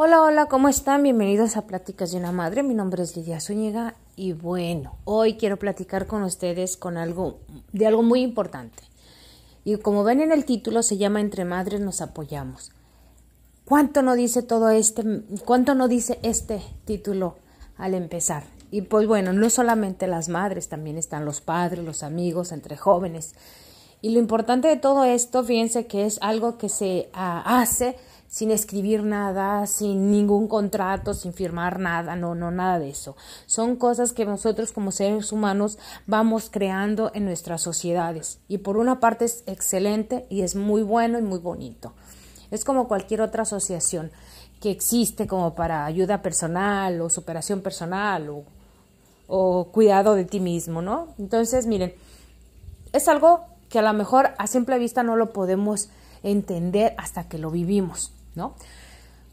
Hola, hola, ¿cómo están? Bienvenidos a Pláticas de una Madre. Mi nombre es Lidia Zúñiga y bueno, hoy quiero platicar con ustedes con algo de algo muy importante. Y como ven en el título se llama Entre Madres nos apoyamos. ¿Cuánto no dice todo este cuánto no dice este título al empezar? Y pues bueno, no solamente las madres, también están los padres, los amigos, entre jóvenes. Y lo importante de todo esto, fíjense que es algo que se uh, hace sin escribir nada, sin ningún contrato, sin firmar nada, no, no, nada de eso. Son cosas que nosotros como seres humanos vamos creando en nuestras sociedades. Y por una parte es excelente y es muy bueno y muy bonito. Es como cualquier otra asociación que existe como para ayuda personal o superación personal o, o cuidado de ti mismo, ¿no? Entonces, miren, es algo que a lo mejor a simple vista no lo podemos entender hasta que lo vivimos. ¿No?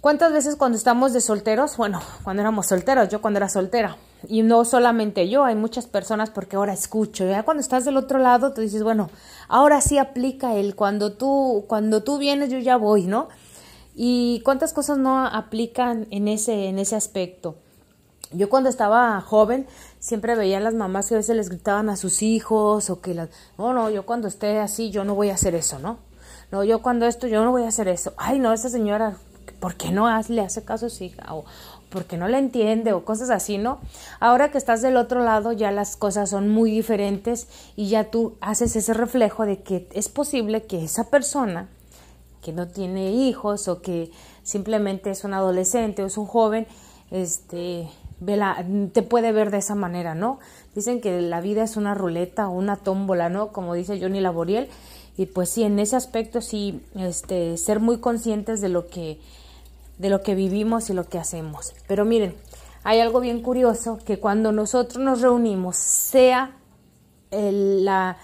¿Cuántas veces cuando estamos de solteros? Bueno, cuando éramos solteros, yo cuando era soltera, y no solamente yo, hay muchas personas porque ahora escucho, ya cuando estás del otro lado, tú dices, bueno, ahora sí aplica el cuando tú, cuando tú vienes, yo ya voy, ¿no? Y cuántas cosas no aplican en ese, en ese aspecto. Yo cuando estaba joven siempre veía a las mamás que a veces les gritaban a sus hijos o que las, no, no, yo cuando esté así yo no voy a hacer eso, ¿no? No, yo cuando esto, yo no voy a hacer eso. Ay, no, esa señora, ¿por qué no le hace caso a su hija? O porque no le entiende o cosas así, ¿no? Ahora que estás del otro lado ya las cosas son muy diferentes y ya tú haces ese reflejo de que es posible que esa persona que no tiene hijos o que simplemente es un adolescente o es un joven, este, te puede ver de esa manera, ¿no? Dicen que la vida es una ruleta o una tómbola, ¿no? Como dice Johnny Laboriel, y pues sí, en ese aspecto sí, este, ser muy conscientes de lo que, de lo que vivimos y lo que hacemos. Pero miren, hay algo bien curioso que cuando nosotros nos reunimos, sea la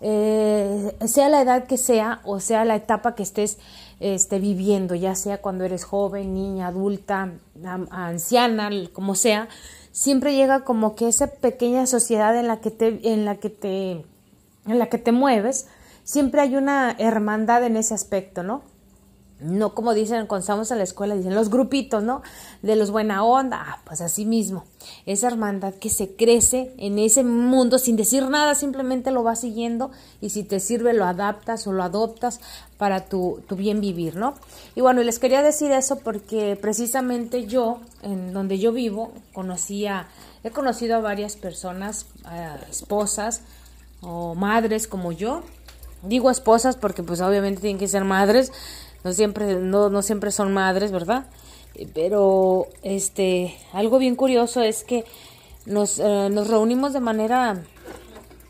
eh, sea la edad que sea o sea la etapa que estés este, viviendo, ya sea cuando eres joven, niña, adulta, anciana, como sea, siempre llega como que esa pequeña sociedad en la que te, en la que te, en la que te mueves, siempre hay una hermandad en ese aspecto, ¿no? No como dicen cuando estamos en la escuela, dicen los grupitos, ¿no? De los buena onda, ah, pues así mismo. Esa hermandad que se crece en ese mundo sin decir nada, simplemente lo vas siguiendo y si te sirve lo adaptas o lo adoptas para tu, tu bien vivir, ¿no? Y bueno, les quería decir eso porque precisamente yo, en donde yo vivo, conocía, he conocido a varias personas, esposas o madres como yo, Digo esposas porque pues obviamente tienen que ser madres, no siempre, no, no siempre son madres, ¿verdad? Pero este, algo bien curioso es que nos, eh, nos reunimos de manera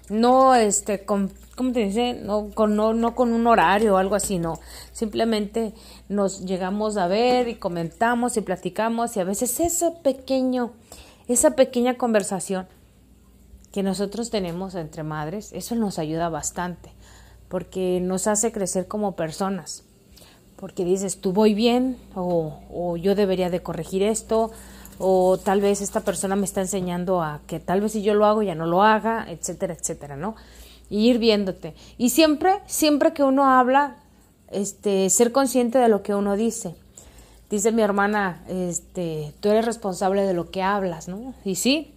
no este con ¿cómo te dice? No con, no, no con un horario o algo así, no. Simplemente nos llegamos a ver y comentamos y platicamos y a veces ese pequeño, esa pequeña conversación que nosotros tenemos entre madres, eso nos ayuda bastante porque nos hace crecer como personas. Porque dices, tú voy bien, o, yo debería de corregir esto, o tal vez esta persona me está enseñando a que tal vez si yo lo hago ya no lo haga, etcétera, etcétera, ¿no? Y ir viéndote. Y siempre, siempre que uno habla, este, ser consciente de lo que uno dice. Dice mi hermana, este, tú eres responsable de lo que hablas, ¿no? Y sí,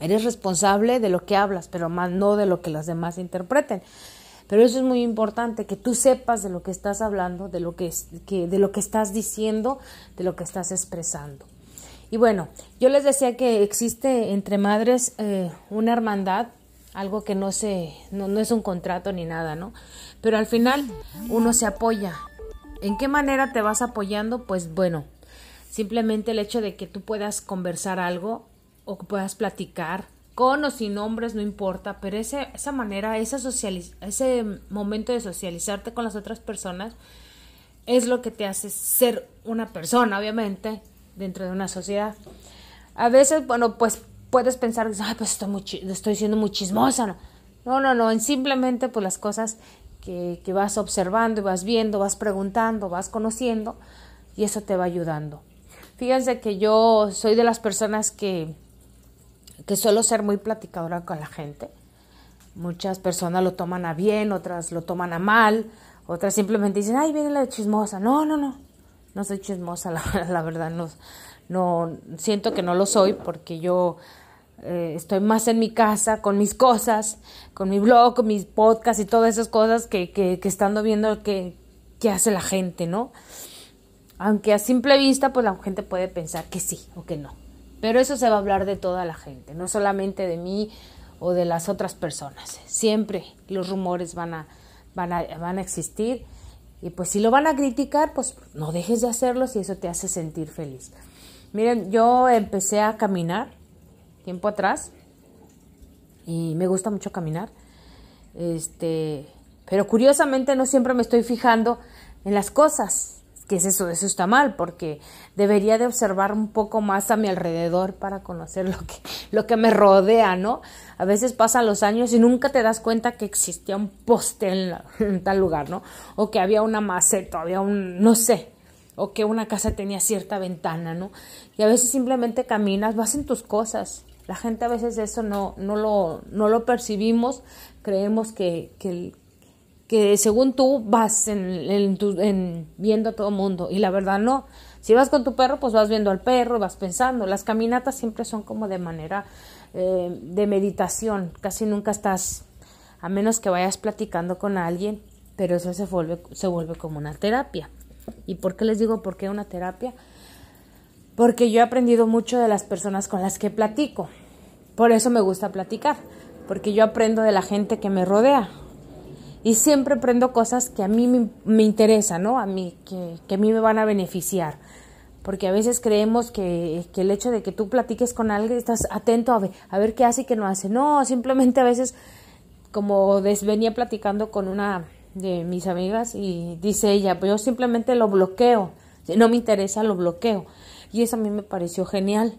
eres responsable de lo que hablas, pero más no de lo que los demás interpreten. Pero eso es muy importante, que tú sepas de lo que estás hablando, de lo que, que, de lo que estás diciendo, de lo que estás expresando. Y bueno, yo les decía que existe entre madres eh, una hermandad, algo que no, se, no, no es un contrato ni nada, ¿no? Pero al final uno se apoya. ¿En qué manera te vas apoyando? Pues bueno, simplemente el hecho de que tú puedas conversar algo o puedas platicar con o sin nombres, no importa, pero ese, esa manera, ese momento de socializarte con las otras personas es lo que te hace ser una persona, obviamente, dentro de una sociedad. A veces, bueno, pues puedes pensar, ay, pues estoy, muy, estoy siendo muy chismosa. No, no, no, no simplemente pues las cosas que, que vas observando y vas viendo, vas preguntando, vas conociendo y eso te va ayudando. Fíjense que yo soy de las personas que que suelo ser muy platicadora con la gente. Muchas personas lo toman a bien, otras lo toman a mal, otras simplemente dicen, ay, viene la chismosa. No, no, no. no soy chismosa, la, verdad, no, no, siento que no lo soy porque yo eh, estoy más en mi casa con mis cosas, con mi blog, con mis podcasts y todas esas cosas que, que, que estando viendo qué, qué hace la gente, ¿no? Aunque a simple vista, pues la gente puede pensar que sí o que no. Pero eso se va a hablar de toda la gente, no solamente de mí o de las otras personas. Siempre los rumores van a, van a, van a existir y pues si lo van a criticar, pues no dejes de hacerlo si eso te hace sentir feliz. Miren, yo empecé a caminar tiempo atrás y me gusta mucho caminar. Este, pero curiosamente no siempre me estoy fijando en las cosas. ¿Qué es eso? Eso está mal, porque debería de observar un poco más a mi alrededor para conocer lo que, lo que me rodea, ¿no? A veces pasan los años y nunca te das cuenta que existía un poste en, en tal lugar, ¿no? O que había una maceta, había un, no sé, o que una casa tenía cierta ventana, ¿no? Y a veces simplemente caminas, vas en tus cosas. La gente a veces eso no, no, lo, no lo percibimos, creemos que, que, que según tú vas en, en, viendo a todo mundo y la verdad no. Si vas con tu perro, pues vas viendo al perro, vas pensando. Las caminatas siempre son como de manera eh, de meditación, casi nunca estás, a menos que vayas platicando con alguien, pero eso se vuelve, se vuelve como una terapia. ¿Y por qué les digo por qué una terapia? Porque yo he aprendido mucho de las personas con las que platico. Por eso me gusta platicar, porque yo aprendo de la gente que me rodea y siempre aprendo cosas que a mí me, interesan, ¿no? A mí, que, que, a mí me van a beneficiar. Porque a veces creemos que, que, el hecho de que tú platiques con alguien, estás atento a ver, a ver qué hace y qué no hace. No, simplemente a veces, como venía platicando con una de mis amigas y dice ella, pues yo simplemente lo bloqueo. Si no me interesa, lo bloqueo. Y eso a mí me pareció genial.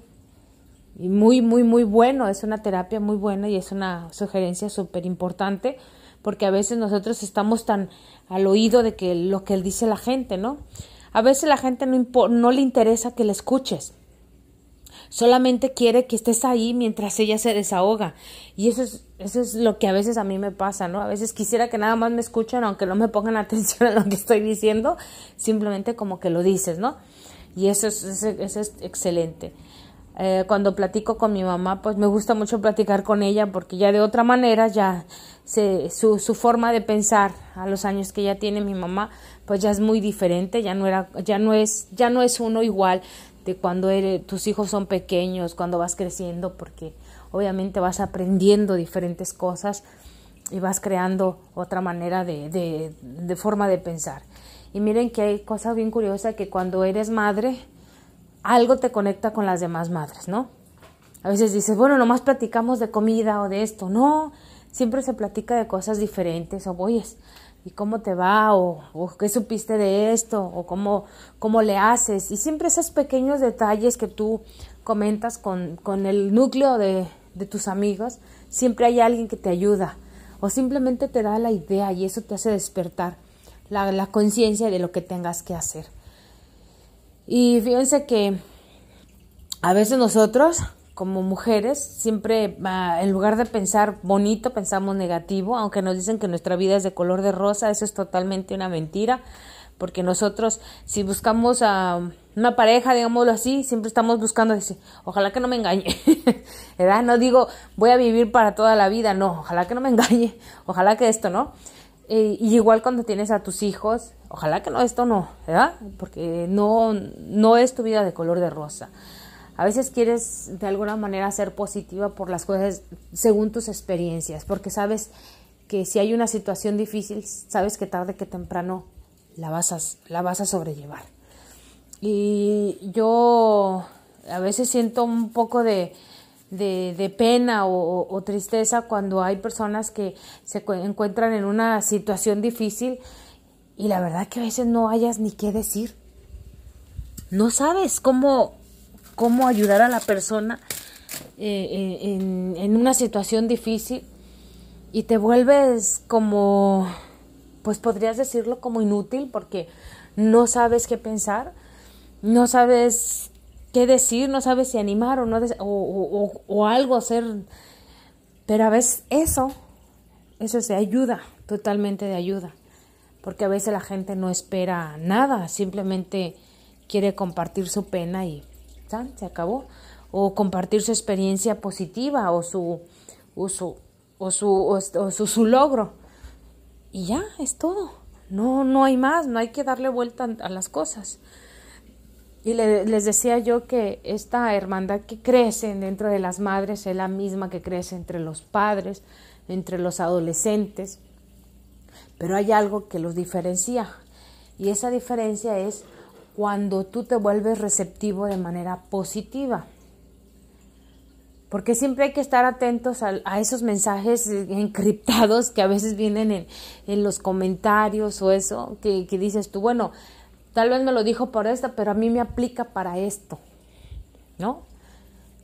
Y muy, muy, muy bueno. Es una terapia muy buena y es una sugerencia súper importante porque a veces nosotros estamos tan al oído de que lo que dice la gente, ¿no? A veces la gente no, no le interesa que le escuches. Solamente quiere que estés ahí mientras ella se desahoga. Y eso es, eso es lo que a veces a mí me pasa, ¿no? A veces quisiera que nada más me escuchen, aunque no me pongan atención a lo que estoy diciendo, simplemente como que lo dices, ¿no? Y eso es, eso es excelente. Eh, cuando platico con mi mamá, pues me gusta mucho platicar con ella porque ya de otra manera ya se, su, su forma de pensar a los años que ya tiene mi mamá, pues ya es muy diferente, ya no era, ya no es, ya no es uno igual de cuando eres, tus hijos son pequeños, cuando vas creciendo, porque obviamente vas aprendiendo diferentes cosas y vas creando otra manera de, de, de forma de pensar. Y miren que hay cosas bien curiosas que cuando eres madre, algo te conecta con las demás madres, ¿no? A veces dices, bueno, nomás platicamos de comida o de esto. No, siempre se platica de cosas diferentes. O, oyes, ¿y cómo te va? O, qué supiste de esto? O cómo, cómo le haces. Y siempre esos pequeños detalles que tú comentas con, con el núcleo de, de tus amigos, siempre hay alguien que te ayuda. O simplemente te da la idea y eso te hace despertar la, la conciencia de lo que tengas que hacer. Y fíjense que a veces nosotros, como mujeres, siempre en lugar de pensar bonito, pensamos negativo, aunque nos dicen que nuestra vida es de color de rosa, eso es totalmente una mentira, porque nosotros si buscamos a una pareja, digámoslo así, siempre estamos buscando decir, ojalá que no me engañe, ¿verdad? No digo voy a vivir para toda la vida, no, ojalá que no me engañe, ojalá que esto, ¿no? Y igual cuando tienes a tus hijos, ojalá que no, esto no, ¿verdad? Porque no, no es tu vida de color de rosa. A veces quieres de alguna manera ser positiva por las cosas según tus experiencias, porque sabes que si hay una situación difícil, sabes que tarde que temprano la vas a, la vas a sobrellevar. Y yo a veces siento un poco de, de, pena o, tristeza cuando hay personas que se encuentran en una situación difícil y la verdad que a veces no hayas ni qué decir. No sabes cómo, cómo ayudar a la persona eh, eh, en, una situación difícil y te vuelves como, pues podrías decirlo como inútil porque no sabes qué pensar, no sabes qué decir, no sabes si animar o no o, algo hacer. Pero a veces eso, eso es de ayuda, totalmente de ayuda. Porque a veces la gente no espera nada, simplemente quiere compartir su pena y se acabó. O compartir su experiencia positiva o su, o su, o su, su, logro. Y ya, es todo. No, no hay más, no hay que darle vuelta a las cosas. Y les decía yo que esta hermandad que crece dentro de las madres es la misma que crece entre los padres, entre los adolescentes, pero hay algo que los diferencia y esa diferencia es cuando tú te vuelves receptivo de manera positiva. Porque siempre hay que estar atentos a, esos mensajes encriptados que a veces vienen en, los comentarios o eso, que, que, dices tú, bueno, tal vez me lo dijo por esto, pero a mí me aplica para esto, ¿no?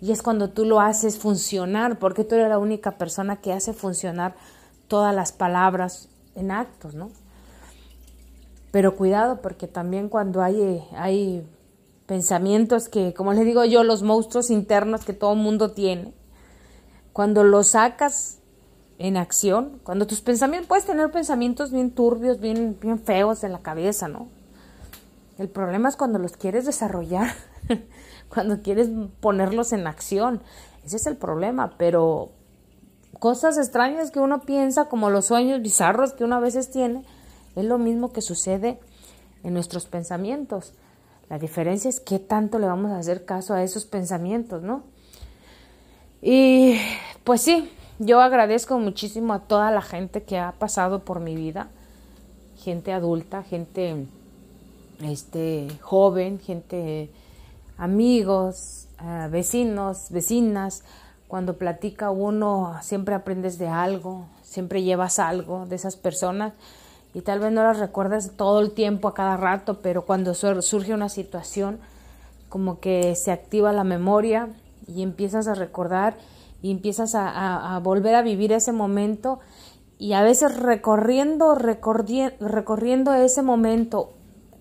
Y es cuando tú lo haces funcionar, porque tú eres la única persona que hace funcionar todas las palabras en actos, ¿no? Pero cuidado, porque también cuando hay, hay pensamientos que, como les digo yo, los monstruos internos que todo mundo tiene, cuando los sacas en acción, cuando tus pensamientos, puedes tener pensamientos bien turbios, bien, bien feos en la cabeza, ¿no? El problema es cuando los quieres desarrollar, cuando quieres ponerlos en acción. Ese es el problema, pero cosas extrañas que uno piensa, como los sueños bizarros que uno a veces tiene, es lo mismo que sucede en nuestros pensamientos. La diferencia es qué tanto le vamos a hacer caso a esos pensamientos, ¿no? Y pues sí, yo agradezco muchísimo a toda la gente que ha pasado por mi vida, gente adulta, gente este joven, gente amigos, eh, vecinos, vecinas. Cuando platica uno siempre aprendes de algo, siempre llevas algo de esas personas y tal vez no las recuerdas todo el tiempo, a cada rato, pero cuando surge una situación, como que se activa la memoria y empiezas a recordar y empiezas a, volver a vivir ese momento y a veces recorriendo, recorriendo ese momento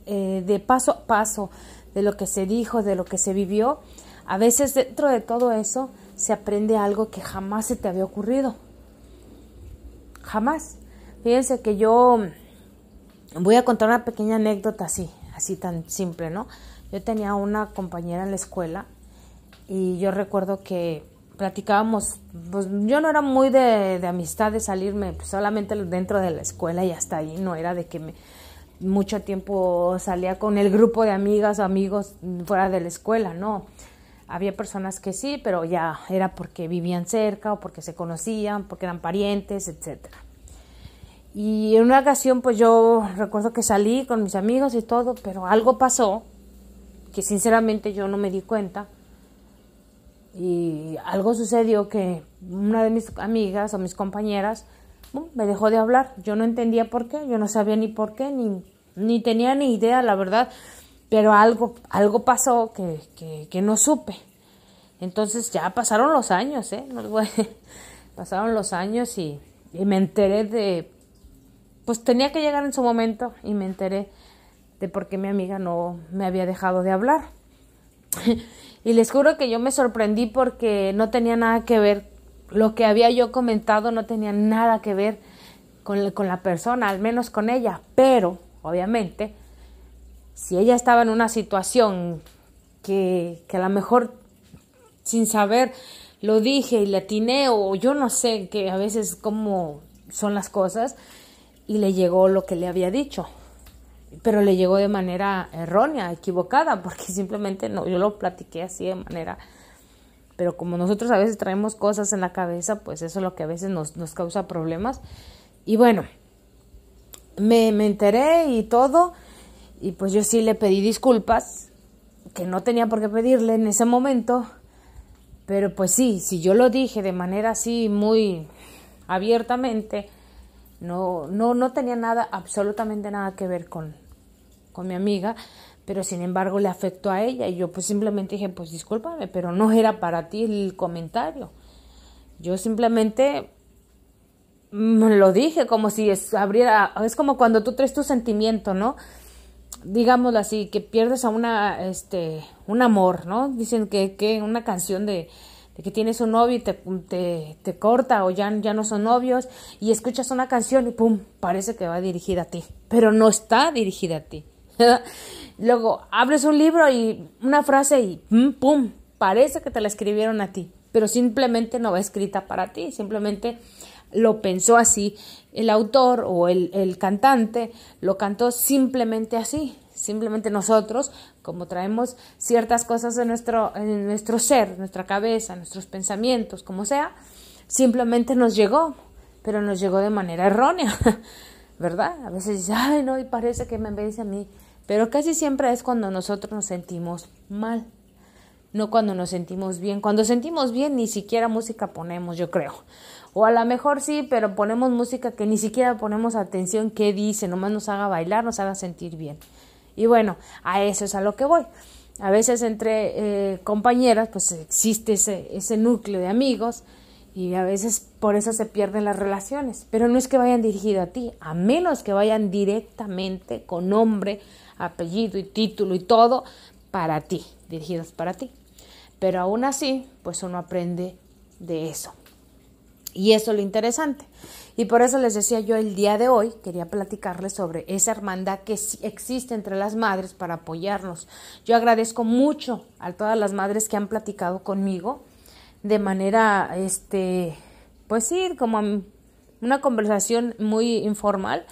eh, de paso a paso, de lo que se dijo, de lo que se vivió, a veces dentro de todo eso se aprende algo que jamás se te había ocurrido. Jamás. Fíjense que yo voy a contar una pequeña anécdota así, así tan simple, ¿no? Yo tenía una compañera en la escuela y yo recuerdo que platicábamos, pues yo no era muy de, de amistad de salirme pues, solamente dentro de la escuela y hasta ahí, no era de que me, mucho tiempo salía con el grupo de amigas o amigos fuera de la escuela, no. Había personas que sí, pero ya era porque vivían cerca o porque se conocían, porque eran parientes, etcétera. Y en una ocasión, pues yo recuerdo que salí con mis amigos y todo, pero algo pasó que sinceramente yo no me di cuenta. Y algo sucedió que una de mis amigas o mis compañeras me dejó de hablar. Yo no entendía por qué, yo no sabía ni por qué, ni, ni tenía ni idea, la verdad. Pero algo, algo pasó que, que, que no supe. Entonces ya pasaron los años, ¿eh? pasaron los años y, y me enteré de pues tenía que llegar en su momento y me enteré de por qué mi amiga no me había dejado de hablar. y les juro que yo me sorprendí porque no tenía nada que ver, lo que había yo comentado no tenía nada que ver con, con la persona, al menos con ella, pero obviamente si ella estaba en una situación que, que a lo mejor sin saber lo dije y le atiné o yo no sé que a veces cómo son las cosas, y le llegó lo que le había dicho. Pero le llegó de manera errónea, equivocada, porque simplemente no, yo lo platiqué así de manera... Pero como nosotros a veces traemos cosas en la cabeza, pues eso es lo que a veces nos, nos causa problemas. Y bueno, me, me enteré y todo, y pues yo sí le pedí disculpas, que no tenía por qué pedirle en ese momento, pero pues sí, si yo lo dije de manera así muy abiertamente, no, no, no tenía nada, absolutamente nada que ver con, con mi amiga, pero sin embargo le afectó a ella y yo pues simplemente dije, pues discúlpame, pero no era para ti el comentario. Yo simplemente lo dije como si es, abriera, es como cuando tú traes tu sentimiento, ¿no? Digámoslo así, que pierdes a una, este, un amor, ¿no? Dicen que, que una canción de, que tienes un novio y te, te, te, corta o ya, ya no son novios y escuchas una canción y pum, parece que va dirigida a ti, pero no está dirigida a ti. Luego abres un libro y una frase y pum, pum, parece que te la escribieron a ti, pero simplemente no va escrita para ti, simplemente lo pensó así el autor o el, el cantante, lo cantó simplemente así, simplemente nosotros, como traemos ciertas cosas en nuestro, en nuestro ser, nuestra cabeza, nuestros pensamientos, como sea, simplemente nos llegó, pero nos llegó de manera errónea, ¿verdad? A veces dice, ay, no, y parece que me vence a mí, pero casi siempre es cuando nosotros nos sentimos mal no cuando nos sentimos bien. Cuando sentimos bien ni siquiera música ponemos, yo creo. O a lo mejor sí, pero ponemos música que ni siquiera ponemos atención qué dice, nomás nos haga bailar, nos haga sentir bien. Y bueno, a eso es a lo que voy. A veces entre eh, compañeras pues existe ese, ese núcleo de amigos y a veces por eso se pierden las relaciones. Pero no es que vayan dirigido a ti, a menos que vayan directamente con nombre, apellido y título y todo para ti, dirigidos para ti. Pero aún así, pues uno aprende de eso. Y eso es lo interesante. Y por eso les decía yo el día de hoy, quería platicarles sobre esa hermandad que existe entre las madres para apoyarnos. Yo agradezco mucho a todas las madres que han platicado conmigo de manera, este, pues sí, como una conversación muy informal.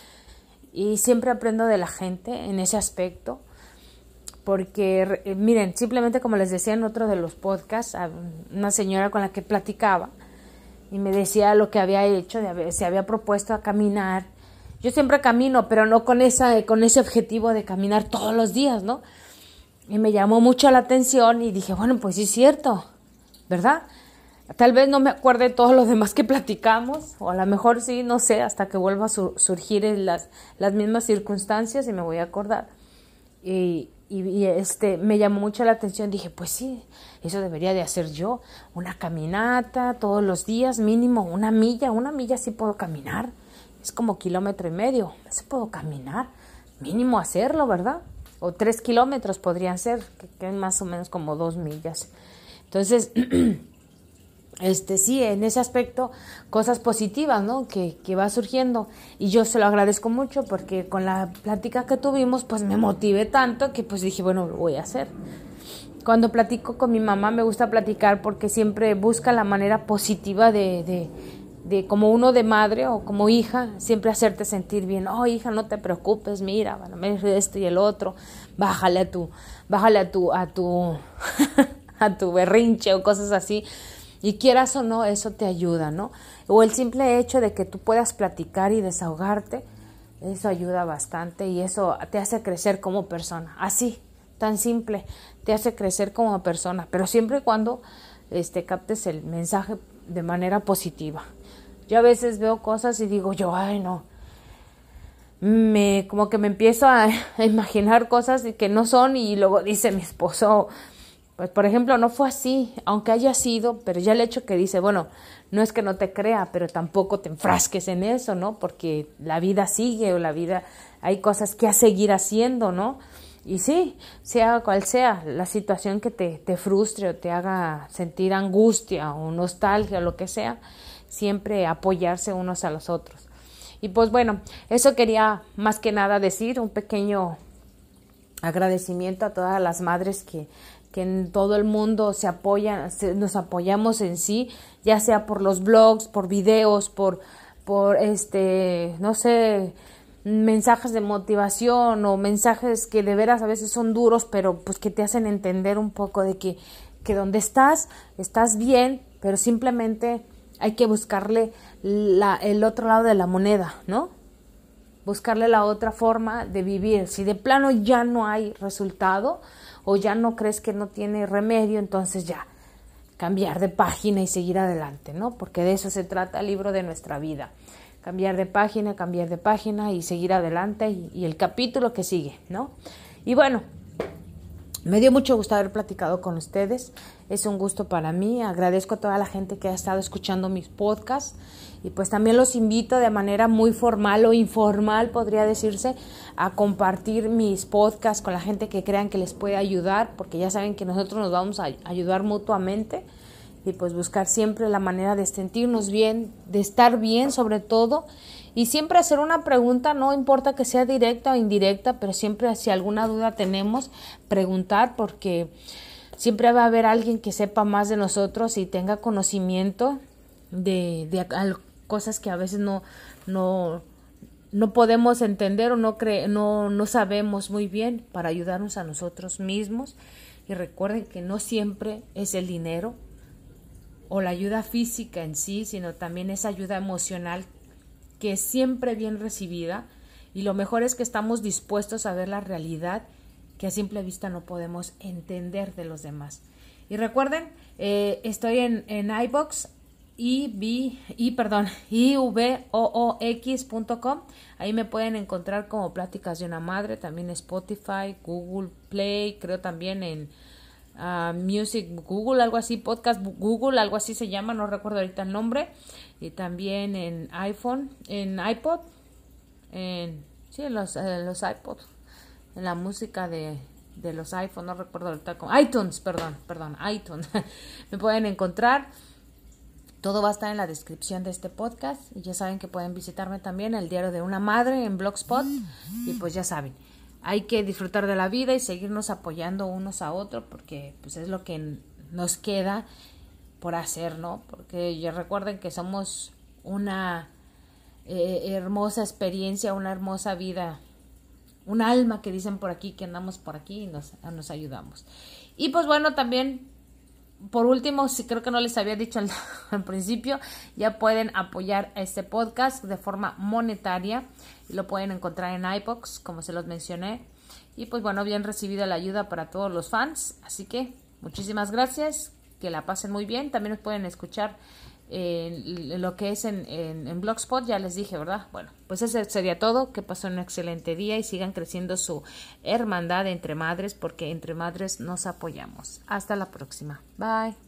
Y siempre aprendo de la gente en ese aspecto porque miren, simplemente como les decía en otro de los podcasts, una señora con la que platicaba y me decía lo que había hecho, se había propuesto a caminar. Yo siempre camino, pero no con esa con ese objetivo de caminar todos los días, ¿no? Y me llamó mucho la atención y dije, bueno, pues sí es cierto, ¿verdad? Tal vez no me acuerde todos los demás que platicamos, o a lo mejor sí, no sé, hasta que vuelva a surgir las, las mismas circunstancias y me voy a acordar. Y, y, este me llamó mucho la atención dije pues sí eso debería de hacer yo una caminata todos los días mínimo una milla una milla sí puedo caminar es como kilómetro y medio eso puedo caminar mínimo hacerlo verdad o tres kilómetros podrían ser que, es más o menos como dos millas entonces este sí, en ese aspecto, cosas positivas, ¿no? Que, que, va surgiendo. Y yo se lo agradezco mucho porque con la plática que tuvimos, pues me motivé tanto que pues dije, bueno, lo voy a hacer. Cuando platico con mi mamá me gusta platicar porque siempre busca la manera positiva de, de, de como uno de madre o como hija, siempre hacerte sentir bien. Oh, hija, no te preocupes, mira, bueno, esto y el otro. Bájale a tu, bájale a tu, a tu, a tu berrinche o cosas así y quieras o no, eso te ayuda, ¿no? O el simple hecho de que tú puedas platicar y desahogarte, eso ayuda bastante y eso te hace crecer como persona. Así, tan simple, te hace crecer como persona, pero siempre y cuando este, captes el mensaje de manera positiva. Yo a veces veo cosas y digo yo, ay no, me como que me empiezo a, a imaginar cosas que no son y luego dice mi esposo, pues, por ejemplo, no fue así, aunque haya sido, pero ya el hecho que dice, bueno, no es que no te crea, pero tampoco te enfrasques en eso, ¿no? Porque la vida sigue o la vida, hay cosas que a seguir haciendo, ¿no? Y sí, sea cual sea la situación que te, te frustre o te haga sentir angustia o nostalgia o lo que sea, siempre apoyarse unos a los otros. Y pues bueno, eso quería más que nada decir, un pequeño agradecimiento a todas las madres que que en todo el mundo se apoyan, nos apoyamos en sí, ya sea por los blogs, por videos, por, por este, no sé, mensajes de motivación o mensajes que de veras a veces son duros, pero pues que te hacen entender un poco de que, que donde estás, estás bien, pero simplemente hay que buscarle la, el otro lado de la moneda, ¿no? Buscarle la otra forma de vivir. Si de plano ya no hay resultado, o ya no crees que no tiene remedio, entonces ya cambiar de página y seguir adelante, ¿no? Porque de eso se trata el libro de nuestra vida. Cambiar de página, cambiar de página y seguir adelante y, el capítulo que sigue, ¿no? Y bueno, me dio mucho gusto haber platicado con ustedes. Es un gusto para mí. Agradezco a toda la gente que ha estado escuchando mis podcasts. Y pues también los invito de manera muy formal o informal, podría decirse, a compartir mis podcasts con la gente que crean que les puede ayudar, porque ya saben que nosotros nos vamos a ayudar mutuamente. Y pues buscar siempre la manera de sentirnos bien, de estar bien sobre todo y siempre hacer una pregunta, no importa que sea directa o indirecta, pero siempre si alguna duda tenemos, preguntar porque siempre va a haber alguien que sepa más de nosotros y tenga conocimiento de, cosas que a veces no, no, no podemos entender o no, no, no sabemos muy bien para ayudarnos a nosotros mismos. Y recuerden que no siempre es el dinero o la ayuda física en sí, sino también esa ayuda emocional que es siempre bien recibida. Y lo mejor es que estamos dispuestos a ver la realidad que a simple vista no podemos entender de los demás. Y recuerden, eh, estoy en, en iBox, y, y perdón, ivoox.com. Ahí me pueden encontrar como Pláticas de una Madre, también Spotify, Google Play, creo también en uh, Music Google, algo así, Podcast Google, algo así se llama, no recuerdo ahorita el nombre. Y también en iPhone, en iPod, en, sí, en los, en los en la música de, de los iPhones, no recuerdo ahorita, con iTunes, perdón, perdón, iTunes. me pueden encontrar. Todo va a estar en la descripción de este podcast y ya saben que pueden visitarme también el diario de una madre en Blogspot y pues ya saben, hay que disfrutar de la vida y seguirnos apoyando unos a otros porque pues es lo que nos queda por hacer, ¿no? Porque ya recuerden que somos una eh, hermosa experiencia, una hermosa vida, un alma que dicen por aquí que andamos por aquí y nos, nos ayudamos. Y pues bueno, también por último, si creo que no les había dicho al, principio, ya pueden apoyar este podcast de forma monetaria lo pueden encontrar en iBox, como se los mencioné. Y pues bueno, bien recibida la ayuda para todos los fans. Así que muchísimas gracias, que la pasen muy bien. También nos pueden escuchar en lo que es en, en, Blogspot, ya les dije, ¿verdad? Bueno, pues eso sería todo, que pasen un excelente día y sigan creciendo su hermandad entre madres, porque entre madres nos apoyamos. Hasta la próxima. Bye.